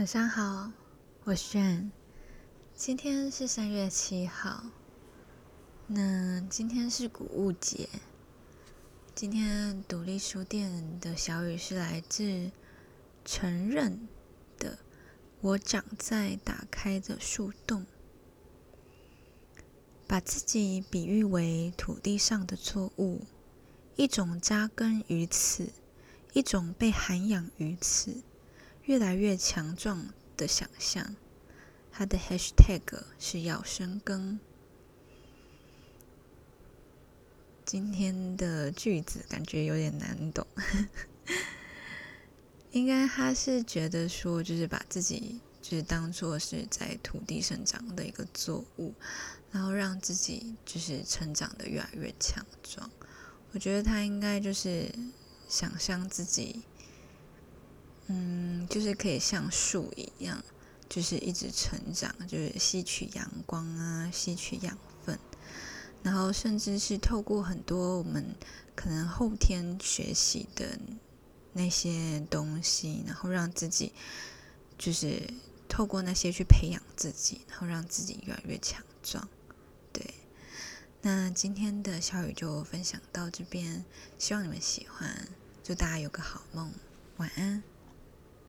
晚上好，我是炫。今天是三月七号，那今天是谷物节。今天独立书店的小雨是来自承认的，我长在打开的树洞，把自己比喻为土地上的作物，一种扎根于此，一种被涵养于此。越来越强壮的想象，他的 hashtag 是要生根。今天的句子感觉有点难懂，应该他是觉得说，就是把自己就是当做是在土地生长的一个作物，然后让自己就是成长的越来越强壮。我觉得他应该就是想象自己。嗯，就是可以像树一样，就是一直成长，就是吸取阳光啊，吸取养分，然后甚至是透过很多我们可能后天学习的那些东西，然后让自己就是透过那些去培养自己，然后让自己越来越强壮。对，那今天的小雨就分享到这边，希望你们喜欢，祝大家有个好梦，晚安。